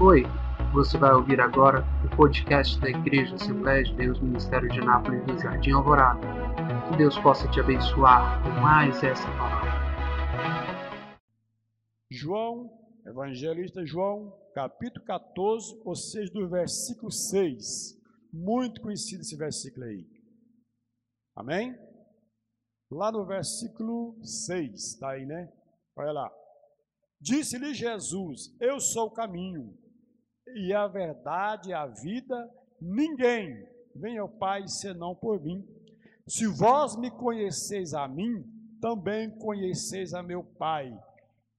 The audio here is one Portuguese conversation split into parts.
Oi, você vai ouvir agora o podcast da Igreja Assembleia de Deus Ministério de Anápolis do Jardim Alvorada. Que Deus possa te abençoar com mais essa palavra. João, Evangelista João, capítulo 14, ou seja, do versículo 6. Muito conhecido esse versículo aí. Amém? Lá no versículo 6, está aí, né? Olha lá. Disse-lhe Jesus: Eu sou o caminho, e a verdade e a vida, ninguém vem ao Pai senão por mim. Se vós me conheceis a mim, também conheceis a meu Pai.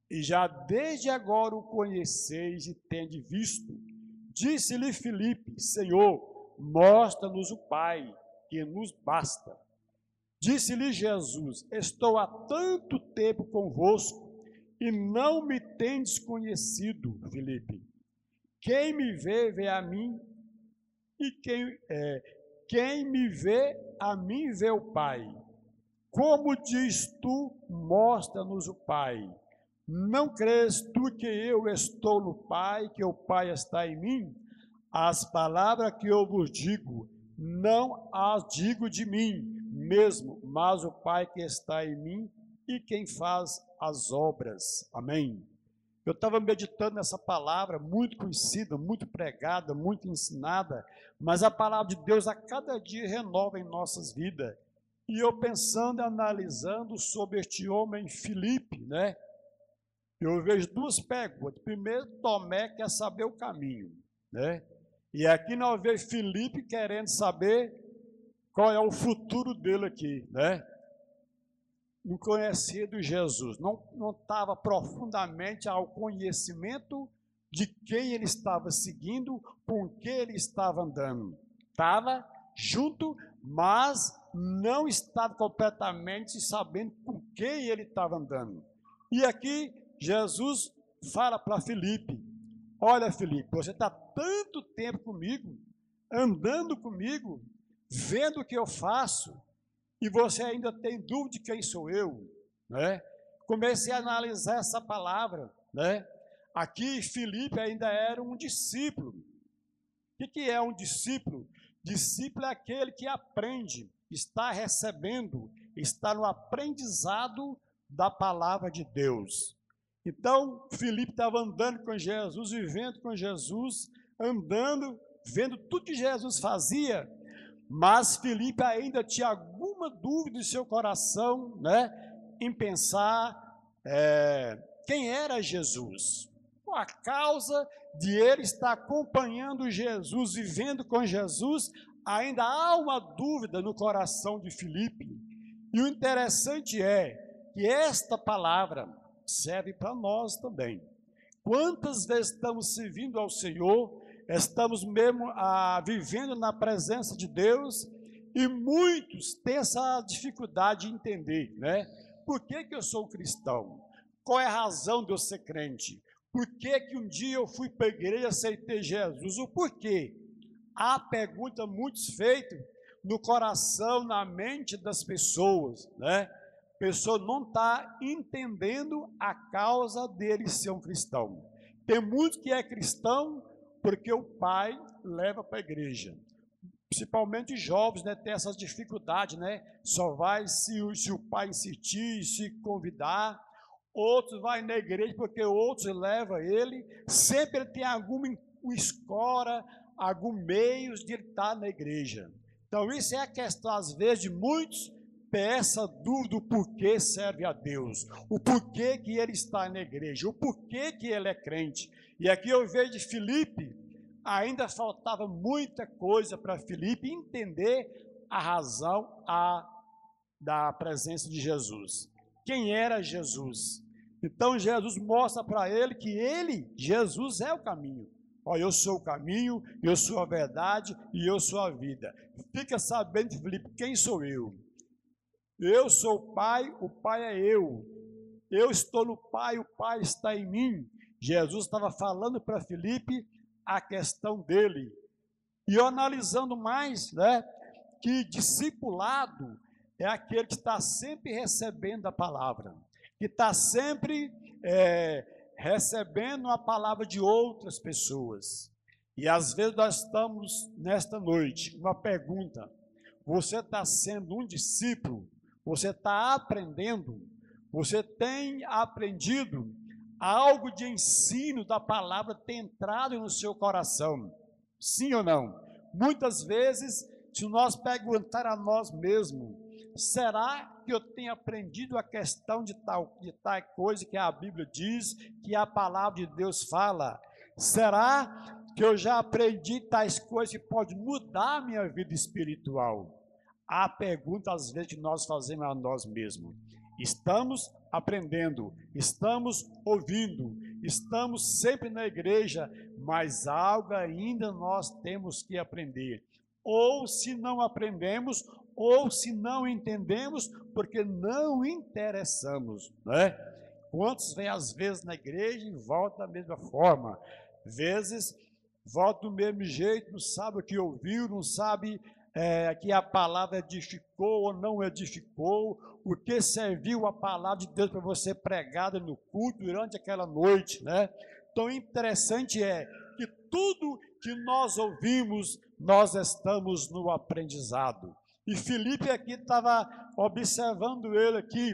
E já desde agora o conheceis e tende visto. Disse-lhe Filipe: Senhor, mostra-nos o Pai, que nos basta. Disse-lhe Jesus: Estou há tanto tempo convosco e não me tendes conhecido, Filipe. Quem me vê, vê a mim, e quem, é, quem me vê, a mim vê o Pai. Como diz tu, mostra-nos o Pai. Não crês tu que eu estou no Pai, que o Pai está em mim? As palavras que eu vos digo, não as digo de mim mesmo, mas o Pai que está em mim e quem faz as obras. Amém. Eu estava meditando nessa palavra, muito conhecida, muito pregada, muito ensinada, mas a palavra de Deus a cada dia renova em nossas vidas. E eu pensando e analisando sobre este homem Filipe, né? Eu vejo duas perguntas. Primeiro, Tomé quer saber o caminho, né? E aqui nós vemos Filipe querendo saber qual é o futuro dele aqui, né? Não conhecia de Jesus, não estava profundamente ao conhecimento de quem ele estava seguindo, com quem ele estava andando. Estava junto, mas não estava completamente sabendo com quem ele estava andando. E aqui Jesus fala para Felipe: Olha, Felipe, você está tanto tempo comigo, andando comigo, vendo o que eu faço, e você ainda tem dúvida de quem sou eu, né? Comecei a analisar essa palavra, né? Aqui Filipe ainda era um discípulo. O que é um discípulo? Discípulo é aquele que aprende, está recebendo, está no aprendizado da palavra de Deus. Então, Filipe estava andando com Jesus, vivendo com Jesus, andando, vendo tudo que Jesus fazia, mas Felipe ainda tinha alguma dúvida em seu coração, né, em pensar é, quem era Jesus. A causa de ele estar acompanhando Jesus, vivendo com Jesus, ainda há uma dúvida no coração de Felipe. E o interessante é que esta palavra serve para nós também. Quantas vezes estamos servindo ao Senhor estamos mesmo ah, vivendo na presença de Deus e muitos têm essa dificuldade de entender, né? Por que, que eu sou cristão? Qual é a razão de eu ser crente? Por que, que um dia eu fui para a igreja e aceitei Jesus? O porquê? Há pergunta muitos feitas no coração, na mente das pessoas, né? A pessoa não está entendendo a causa dele ser um cristão. Tem muito que é cristão, porque o pai leva para a igreja. Principalmente jovens, né, tem essas dificuldades, né? Só vai se, se o pai insistir, se convidar. Outros vai na igreja porque outros levam ele. Sempre ele tem alguma escora, algum meio de estar na igreja. Então, isso é a questão, às vezes, de muitos essa dúvida do porquê serve a Deus, o porquê que ele está na igreja, o porquê que ele é crente. E aqui eu vejo de Filipe, ainda faltava muita coisa para Filipe entender a razão a, da presença de Jesus. Quem era Jesus? Então Jesus mostra para ele que ele, Jesus, é o caminho. Olha, eu sou o caminho, eu sou a verdade e eu sou a vida. Fica sabendo, Filipe, quem sou eu? Eu sou o Pai, o Pai é eu. Eu estou no Pai, o Pai está em mim. Jesus estava falando para Felipe a questão dele. E analisando mais, né, que discipulado é aquele que está sempre recebendo a palavra, que está sempre é, recebendo a palavra de outras pessoas. E às vezes nós estamos nesta noite, uma pergunta: você está sendo um discípulo? Você está aprendendo? Você tem aprendido algo de ensino da palavra tem entrado no seu coração? Sim ou não? Muitas vezes, se nós perguntar a nós mesmos, será que eu tenho aprendido a questão de tal, de tal coisa que a Bíblia diz, que a palavra de Deus fala? Será que eu já aprendi tais coisas que podem mudar a minha vida espiritual? A pergunta, às vezes, que nós fazemos a nós mesmos. Estamos aprendendo, estamos ouvindo, estamos sempre na igreja, mas algo ainda nós temos que aprender. Ou se não aprendemos, ou se não entendemos, porque não interessamos, né? Quantos vêm às vezes na igreja e voltam da mesma forma? Vezes volta do mesmo jeito, não sabe o que ouviu, não sabe é, que a palavra edificou ou não edificou, o que serviu a palavra de Deus para você pregada no culto durante aquela noite, né? Então, interessante é que tudo que nós ouvimos, nós estamos no aprendizado. E Felipe aqui estava observando ele aqui,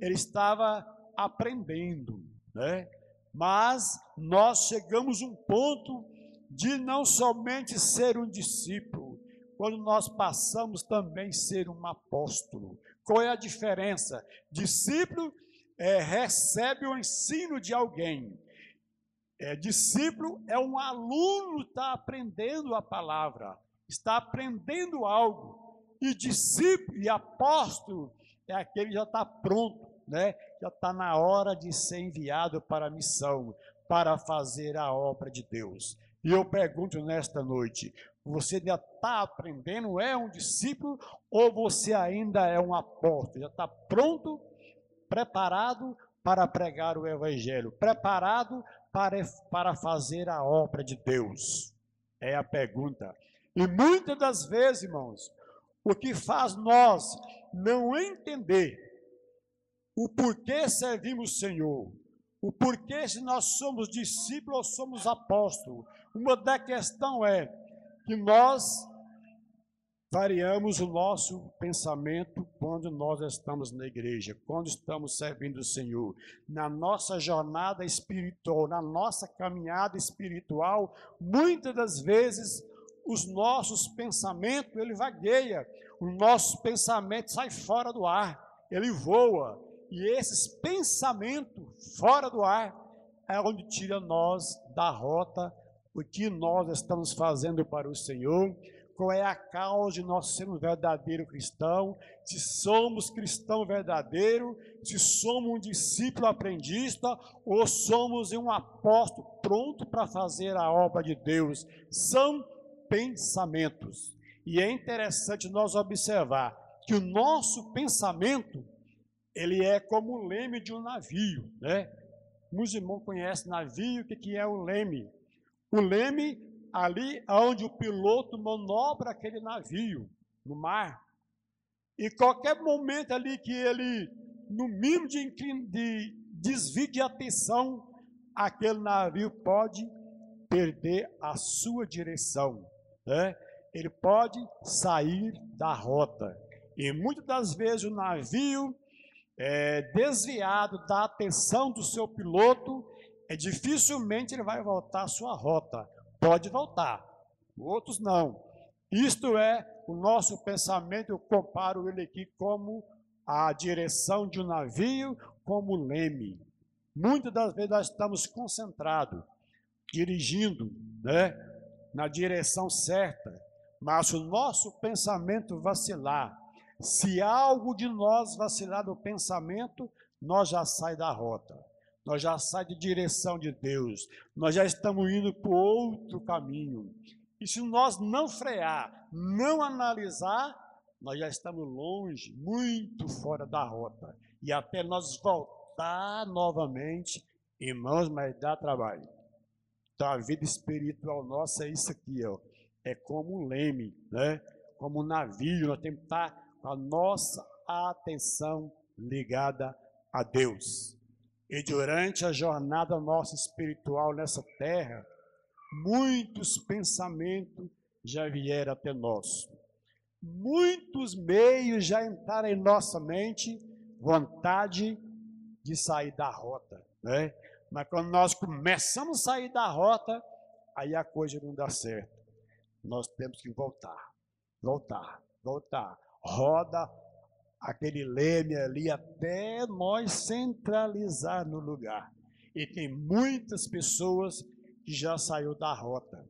ele estava aprendendo, né? Mas nós chegamos a um ponto de não somente ser um discípulo, quando nós passamos também a ser um apóstolo. Qual é a diferença? Discípulo é, recebe o ensino de alguém. É, discípulo é um aluno está aprendendo a palavra, está aprendendo algo. E discípulo e apóstolo é aquele que já está pronto, né? já está na hora de ser enviado para a missão, para fazer a obra de Deus. E eu pergunto nesta noite: você já está aprendendo, é um discípulo, ou você ainda é um apóstolo? Já está pronto, preparado para pregar o Evangelho, preparado para, para fazer a obra de Deus? É a pergunta. E muitas das vezes, irmãos, o que faz nós não entender o porquê servimos o Senhor, o porquê se nós somos discípulos ou somos apóstolos, uma da questão é que nós variamos o nosso pensamento quando nós estamos na igreja, quando estamos servindo o Senhor. Na nossa jornada espiritual, na nossa caminhada espiritual, muitas das vezes os nossos pensamentos, ele vagueia, o nosso pensamento sai fora do ar, ele voa. E esses pensamentos fora do ar é onde tira nós da rota o que nós estamos fazendo para o Senhor, qual é a causa de nós sermos verdadeiro cristão, se somos cristão verdadeiro, se somos um discípulo aprendista ou somos um apóstolo pronto para fazer a obra de Deus. São pensamentos. E é interessante nós observar que o nosso pensamento, ele é como o leme de um navio, né? Muitos irmãos conhecem navio, o que, é o leme? O leme ali onde o piloto manobra aquele navio no mar. E qualquer momento ali que ele, no mínimo de, de desvio de atenção, aquele navio pode perder a sua direção. Né? Ele pode sair da rota. E muitas das vezes o navio é desviado da atenção do seu piloto, é dificilmente ele vai voltar à sua rota. Pode voltar, outros não. Isto é o nosso pensamento, eu comparo ele aqui como a direção de um navio, como leme. Muitas das vezes nós estamos concentrados, dirigindo, né, na direção certa, mas o nosso pensamento vacilar, se algo de nós vacilar no pensamento, nós já sai da rota nós já saímos de direção de Deus, nós já estamos indo para outro caminho. E se nós não frear, não analisar, nós já estamos longe, muito fora da rota. E até nós voltar novamente, irmãos, mas dá trabalho. Então a vida espiritual nossa é isso aqui, ó. É como um leme, né? Como um navio, nós temos que estar com a nossa atenção ligada a Deus. E durante a jornada nossa espiritual nessa terra, muitos pensamentos já vieram até nós. Muitos meios já entraram em nossa mente, vontade de sair da rota, né? Mas quando nós começamos a sair da rota, aí a coisa não dá certo. Nós temos que voltar, voltar, voltar. Roda aquele leme ali até nós centralizar no lugar. E tem muitas pessoas que já saiu da rota.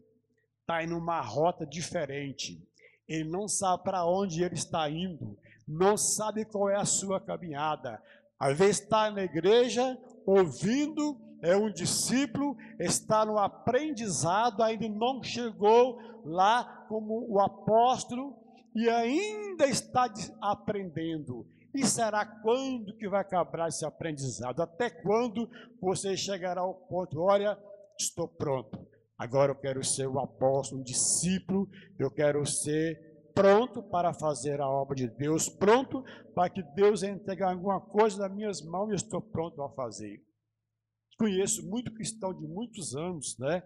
Está em uma rota diferente. Ele não sabe para onde ele está indo, não sabe qual é a sua caminhada. Às vezes está na igreja, ouvindo, é um discípulo, está no aprendizado, ainda não chegou lá como o apóstolo e ainda está aprendendo. E será quando que vai acabar esse aprendizado? Até quando você chegará ao ponto, olha, estou pronto. Agora eu quero ser o apóstolo, um discípulo, eu quero ser pronto para fazer a obra de Deus, pronto para que Deus entregue alguma coisa nas minhas mãos e estou pronto a fazer. Conheço muito cristão de muitos anos, né?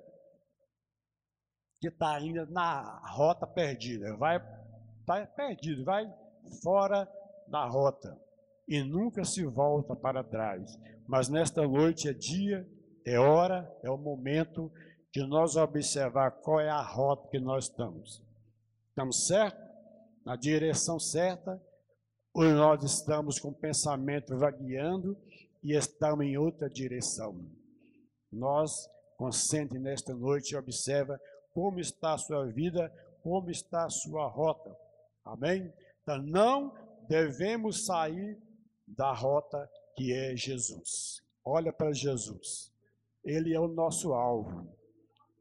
Que está ainda na rota perdida, vai tá perdido, vai fora da rota e nunca se volta para trás. Mas nesta noite é dia, é hora, é o momento de nós observar qual é a rota que nós estamos. Estamos certo? Na direção certa? Ou nós estamos com o pensamento vagueando e estamos em outra direção? Nós, concentre nesta noite e observa como está a sua vida, como está a sua rota. Amém? Então não devemos sair da rota que é Jesus. Olha para Jesus. Ele é o nosso alvo.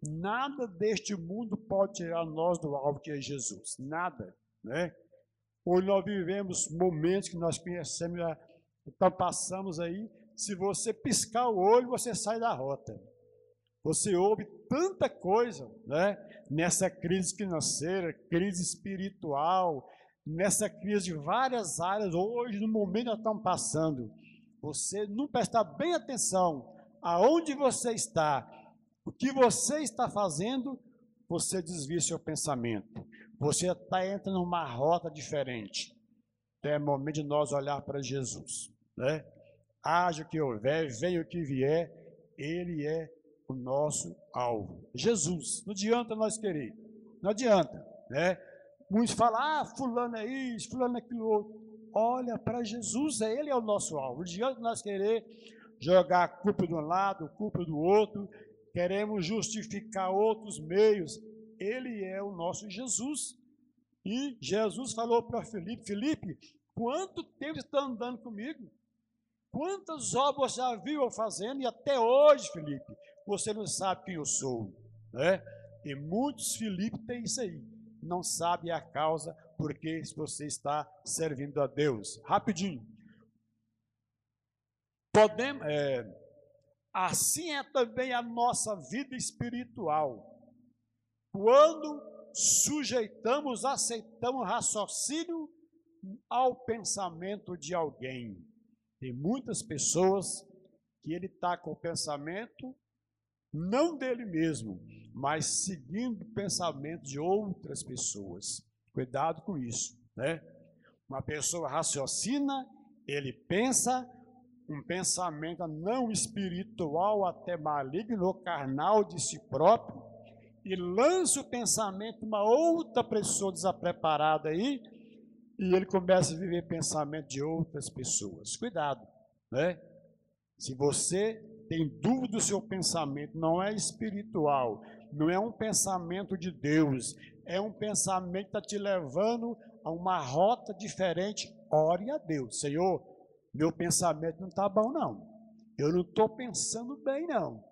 Nada deste mundo pode tirar nós do alvo que é Jesus. Nada, né? Hoje nós vivemos momentos que nós conhecemos, então passamos aí. Se você piscar o olho, você sai da rota. Você ouve tanta coisa, né? Nessa crise financeira, crise espiritual, nessa crise de várias áreas, hoje, no momento que estamos passando. Você não prestar bem atenção aonde você está, o que você está fazendo, você desvia seu pensamento. Você está entrando numa rota diferente. Então é momento de nós olhar para Jesus. Né? Haja o que houver, venha o que vier, Ele é o nosso alvo. Jesus. Não adianta nós querer. Não adianta. Né? Muitos falam, ah, fulano é isso, fulano é aquilo outro. Olha para Jesus, é Ele é o nosso alvo. Não adianta nós querer jogar a culpa de um lado, culpa do outro, queremos justificar outros meios. Ele é o nosso Jesus. E Jesus falou para Felipe: Felipe, quanto tempo está andando comigo? Quantas obras já viu eu fazendo? E até hoje, Felipe, você não sabe quem eu sou. Né? E muitos Felipe têm isso aí. Não sabe a causa porque você está servindo a Deus. Rapidinho. Podemos, é, assim é também a nossa vida espiritual. Quando sujeitamos, aceitamos raciocínio ao pensamento de alguém. Tem muitas pessoas que ele está com o pensamento não dele mesmo, mas seguindo o pensamento de outras pessoas. Cuidado com isso, né? Uma pessoa raciocina, ele pensa, um pensamento não espiritual, até maligno, carnal de si próprio, e lança o pensamento uma outra pessoa desapreparada aí, e ele começa a viver pensamento de outras pessoas. Cuidado, né? Se você tem dúvida do seu pensamento, não é espiritual, não é um pensamento de Deus, é um pensamento que está te levando a uma rota diferente. Ore a Deus, Senhor, meu pensamento não está bom, não. Eu não estou pensando bem, não.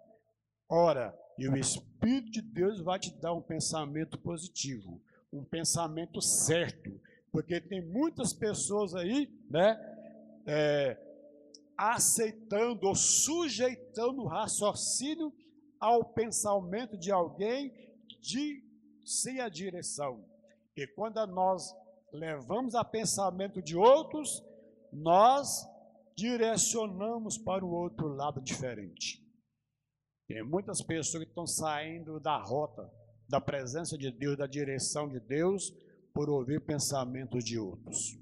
Ora, e o Espírito de Deus vai te dar um pensamento positivo, um pensamento certo, porque tem muitas pessoas aí, né, é, aceitando ou sujeitando o raciocínio ao pensamento de alguém de sem a direção. E quando nós levamos a pensamento de outros, nós direcionamos para o outro lado diferente. Tem muitas pessoas que estão saindo da rota, da presença de Deus, da direção de Deus, por ouvir pensamentos de outros.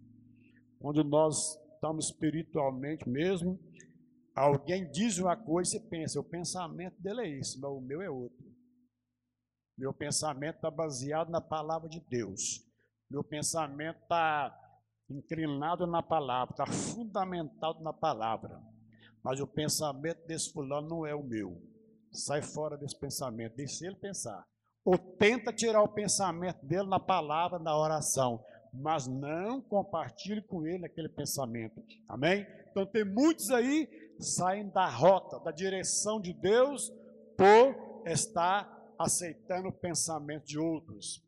Quando nós estamos espiritualmente mesmo, alguém diz uma coisa e pensa, o pensamento dele é esse, mas o meu é outro. Meu pensamento está baseado na palavra de Deus. Meu pensamento está inclinado na palavra, está fundamentado na palavra. Mas o pensamento desse fulano não é o meu. Sai fora desse pensamento, deixa ele pensar. Ou tenta tirar o pensamento dele na palavra, na oração, mas não compartilhe com ele aquele pensamento. Amém? Então tem muitos aí saem da rota, da direção de Deus por estar aceitando o pensamento de outros.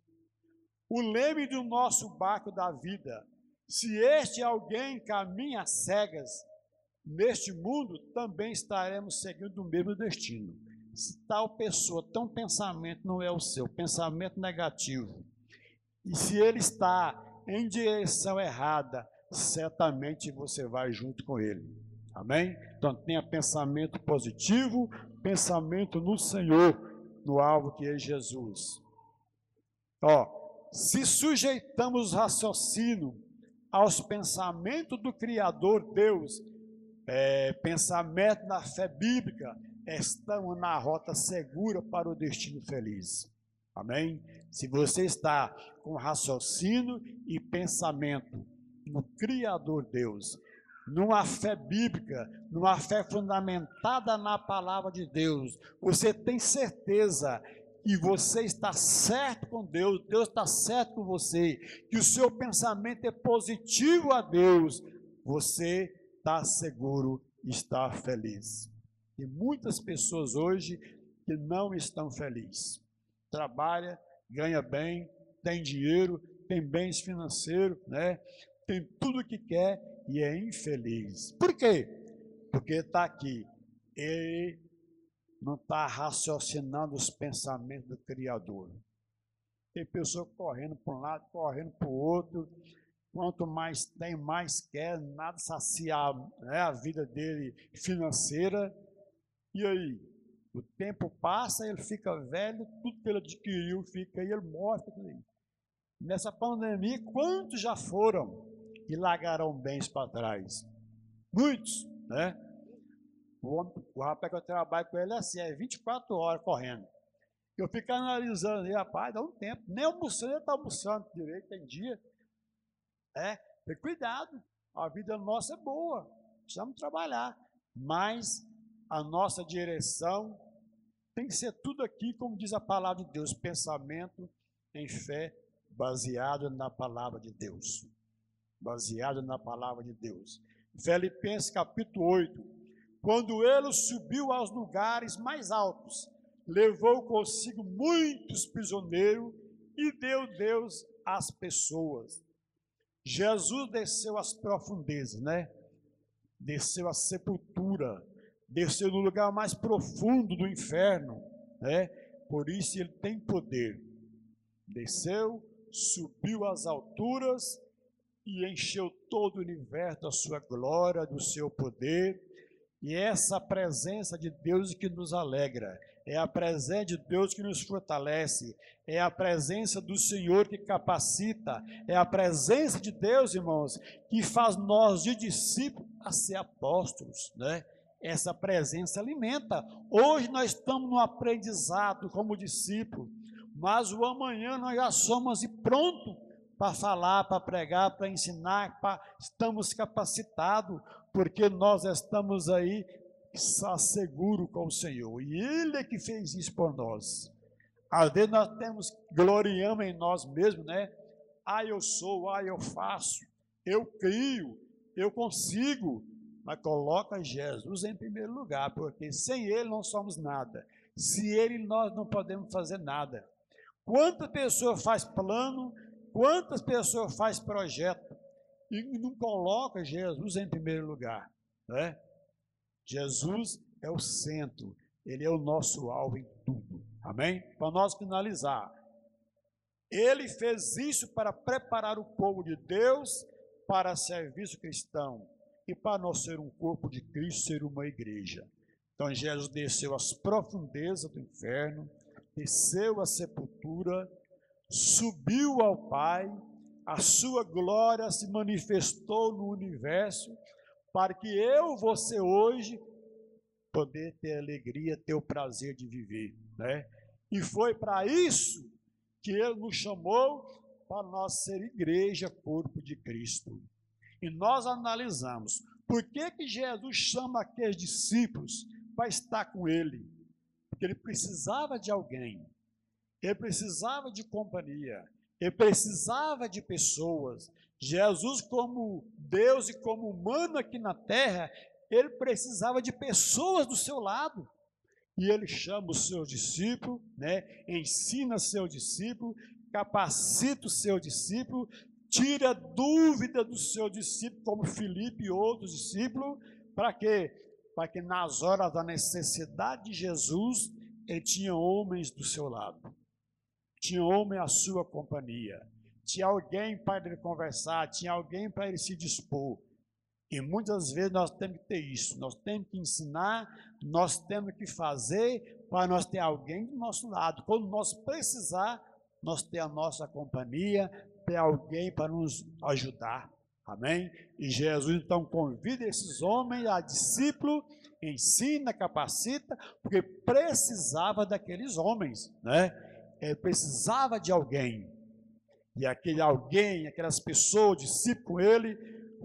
O leme do nosso barco da vida se este alguém caminha cegas neste mundo, também estaremos seguindo o mesmo destino. Se tal pessoa, tão pensamento não é o seu, pensamento negativo, e se ele está em direção errada, certamente você vai junto com ele. Amém? Então tenha pensamento positivo, pensamento no Senhor, no alvo que é Jesus. Ó, se sujeitamos raciocínio aos pensamentos do Criador Deus, é, pensamento na fé bíblica, estamos na rota segura para o destino feliz. Amém? Se você está com raciocínio e pensamento no Criador Deus, numa fé bíblica, numa fé fundamentada na palavra de Deus, você tem certeza e você está certo com Deus, Deus está certo com você, que o seu pensamento é positivo a Deus, você está seguro, está feliz. Tem muitas pessoas hoje que não estão felizes. Trabalha, ganha bem, tem dinheiro, tem bens financeiros, né? tem tudo o que quer e é infeliz. Por quê? Porque está aqui. Ele não está raciocinando os pensamentos do Criador. Tem pessoa correndo para um lado, correndo para o outro. Quanto mais tem, mais quer, nada saciar né, a vida dele financeira. E aí? O tempo passa, ele fica velho, tudo que ele adquiriu fica e ele morre. Nessa pandemia, quantos já foram e largaram bens para trás? Muitos, né? O, homem, o rapaz que eu trabalho com ele é assim, é 24 horas correndo. Eu fico analisando ele, rapaz, dá um tempo. Nem almoçando, ele está almoçando direito, tem dia. É, tem cuidado. A vida nossa é boa. Precisamos trabalhar. Mas a nossa direção tem que ser tudo aqui, como diz a palavra de Deus, pensamento em fé, baseado na palavra de Deus. Baseado na palavra de Deus. Filipenses capítulo 8, quando ele subiu aos lugares mais altos, levou consigo muitos prisioneiros e deu Deus às pessoas. Jesus desceu às profundezas, né? Desceu à sepultura, desceu no lugar mais profundo do inferno, né? Por isso ele tem poder. Desceu, subiu às alturas e encheu todo o universo da sua glória, do seu poder e é essa presença de Deus que nos alegra, é a presença de Deus que nos fortalece, é a presença do Senhor que capacita, é a presença de Deus, irmãos, que faz nós de discípulos a ser apóstolos, né? Essa presença alimenta. Hoje nós estamos no aprendizado como discípulo, mas o amanhã nós já somos e pronto para falar, para pregar, para ensinar, para, estamos capacitados porque nós estamos aí seguro com o Senhor. E Ele é que fez isso por nós. Às vezes nós temos, gloriamos em nós mesmos, né? Ah, eu sou, ah, eu faço, eu crio, eu consigo. Mas coloca Jesus em primeiro lugar, porque sem Ele não somos nada. Se Ele, nós não podemos fazer nada. Quantas pessoas faz plano, quantas pessoas faz projeto, e não coloca Jesus em primeiro lugar. Né? Jesus é o centro, ele é o nosso alvo em tudo. Amém? Para nós finalizar, ele fez isso para preparar o povo de Deus para serviço cristão. E para nós ser um corpo de Cristo, ser uma igreja. Então Jesus desceu às profundezas do inferno, desceu à sepultura, subiu ao Pai, a sua glória se manifestou no universo, para que eu, você hoje, poder ter alegria, ter o prazer de viver, né? E foi para isso que ele nos chamou para nós ser igreja, corpo de Cristo. E nós analisamos por que que Jesus chama aqueles discípulos para estar com ele? Porque ele precisava de alguém. Ele precisava de companhia. Ele precisava de pessoas. Jesus, como Deus e como humano aqui na terra, ele precisava de pessoas do seu lado. E ele chama os seus discípulos, né? ensina seu discípulo, capacita o seu discípulo, tira dúvida do seu discípulo, como Filipe e outros discípulos, para quê? Para que nas horas da necessidade de Jesus, ele tinha homens do seu lado, tinha homem à sua companhia, tinha alguém para ele conversar, tinha alguém para ele se dispor. E muitas vezes nós temos que ter isso, nós temos que ensinar, nós temos que fazer para nós ter alguém do nosso lado. Quando nós precisar, nós ter a nossa companhia, ter alguém para nos ajudar. Amém? E Jesus então convida esses homens a discípulo, ensina, capacita, porque precisava daqueles homens, né? Ele precisava de alguém. E aquele alguém, aquelas pessoas, discípulos com ele,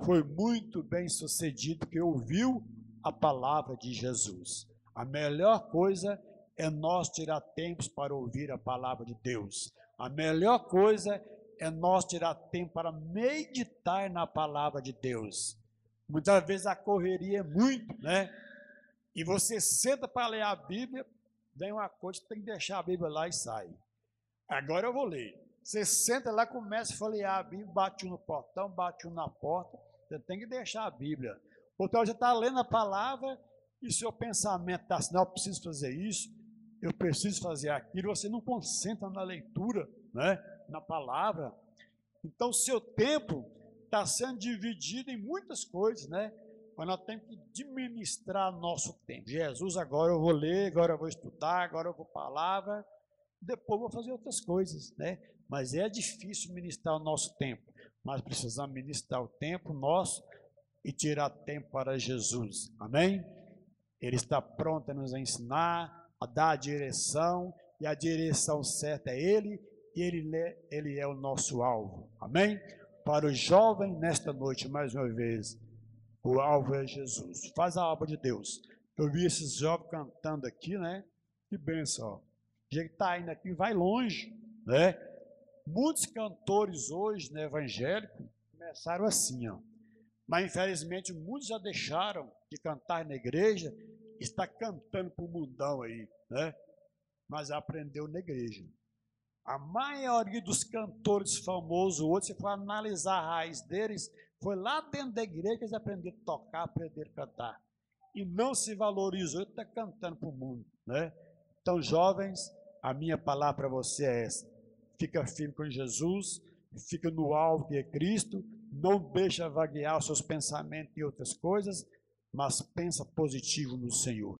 foi muito bem sucedido que ouviu a palavra de Jesus. A melhor coisa é nós tirar tempos para ouvir a palavra de Deus. A melhor coisa é nós tirar tempo para meditar na palavra de Deus. Muitas vezes a correria é muito, né? E você senta para ler a Bíblia, vem uma coisa, tem que deixar a Bíblia lá e sai. Agora eu vou ler. Você senta lá, começa a folhear a Bíblia, bate um no portão, bate um na porta, você tem que deixar a Bíblia. Então você está lendo a palavra e seu pensamento está assim, não, eu preciso fazer isso, eu preciso fazer aquilo, você não concentra na leitura, né? Na palavra. Então seu tempo está sendo dividido em muitas coisas, né? Mas nós temos que administrar nosso tempo. Jesus, agora eu vou ler, agora eu vou estudar, agora eu vou palavra, depois vou fazer outras coisas, né? Mas é difícil ministrar o nosso tempo. Nós precisamos ministrar o tempo nosso e tirar tempo para Jesus. Amém? Ele está pronto a nos ensinar, a dar a direção, e a direção certa é Ele, e Ele, ele é o nosso alvo. Amém? Para o jovem, nesta noite, mais uma vez, o alvo é Jesus. Faz a obra de Deus. Eu vi esses jovens cantando aqui, né? Que benção. O jeito que está indo aqui vai longe, né? Muitos cantores hoje, né, evangélicos, começaram assim, ó. Mas infelizmente muitos já deixaram de cantar na igreja, está cantando para o mundão aí, né? Mas aprendeu na igreja. A maioria dos cantores famosos hoje, se for analisar a raiz deles, foi lá dentro da igreja que eles aprenderam a tocar, aprenderam a cantar. E não se valorizou, está cantando para o mundo, né? Então, jovens, a minha palavra para você é essa fica firme com Jesus, fica no alvo que é Cristo, não deixa vaguear os seus pensamentos e outras coisas, mas pensa positivo no Senhor.